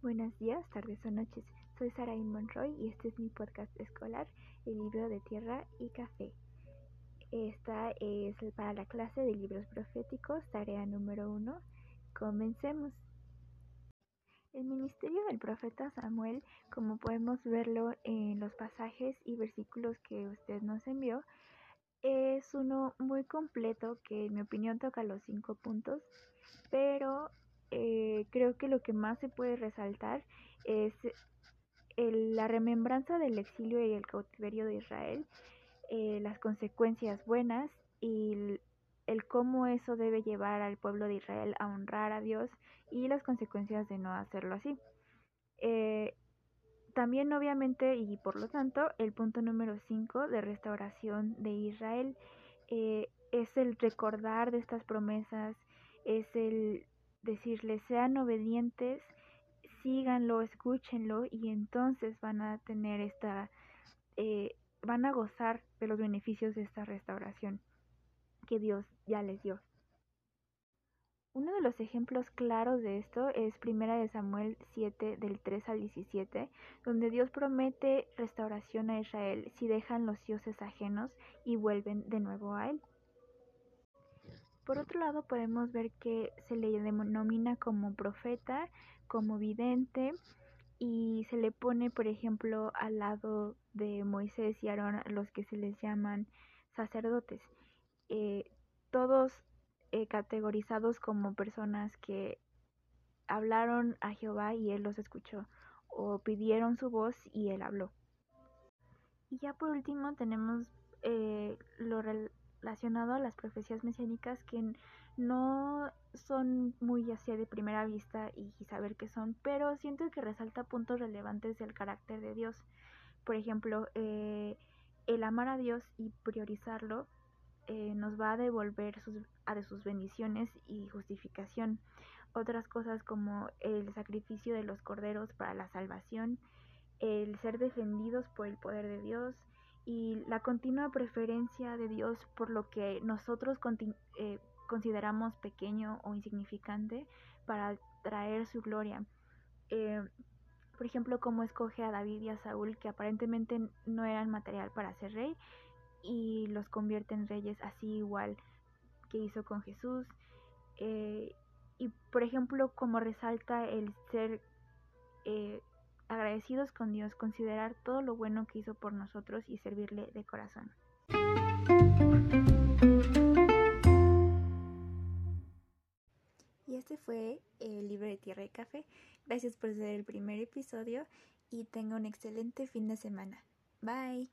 Buenos días, tardes o noches. Soy Saraí Monroy y este es mi podcast escolar, El libro de tierra y café. Esta es para la clase de libros proféticos, tarea número uno. Comencemos. El ministerio del profeta Samuel, como podemos verlo en los pasajes y versículos que usted nos envió, es uno muy completo que en mi opinión toca los cinco puntos, pero eh, creo que lo que más se puede resaltar es la remembranza del exilio y el cautiverio de Israel, eh, las consecuencias buenas y el, cómo eso debe llevar al pueblo de Israel a honrar a Dios y las consecuencias de no hacerlo así. Eh, también obviamente y por lo tanto el punto número 5 de restauración de Israel es el recordar de estas promesas, es el decirles sean obedientes, síganlo, escúchenlo y entonces van a tener esta, eh, van a gozar de los beneficios de esta restauración que Dios ya les dio. Uno de los ejemplos claros de esto es Primera de Samuel 7 del 3 al 17, donde Dios promete restauración a Israel si dejan los dioses ajenos y vuelven de nuevo a él. Por otro lado, podemos ver que se le denomina como profeta, como vidente, y se le pone, por ejemplo, al lado de Moisés y Aarón, los que se les llaman sacerdotes. Eh, todos eh, categorizados como personas que hablaron a Jehová y él los escuchó, o pidieron su voz y él habló. Y ya por último tenemos eh, lo, relacionado a las profecías mesiánicas que no son muy así de primera vista y saber qué son, pero siento que resalta puntos relevantes del carácter de Dios. Por ejemplo, eh, el amar a Dios y priorizarlo eh, nos va a devolver sus, a de sus bendiciones y justificación. Otras cosas como el sacrificio de los corderos para la salvación, el ser defendidos por el poder de Dios, y la continua preferencia de Dios por lo que nosotros eh, consideramos pequeño o insignificante para traer su gloria. Eh, por ejemplo, cómo escoge a David y a Saúl, que aparentemente no eran material para ser rey, y los convierte en reyes así igual que hizo con Jesús. Eh, y por ejemplo, como resalta el ser agradecidos con Dios, considerar todo lo bueno que hizo por nosotros y servirle de corazón. Y este fue el libro de Tierra y Café. Gracias por ser el primer episodio y tenga un excelente fin de semana. Bye.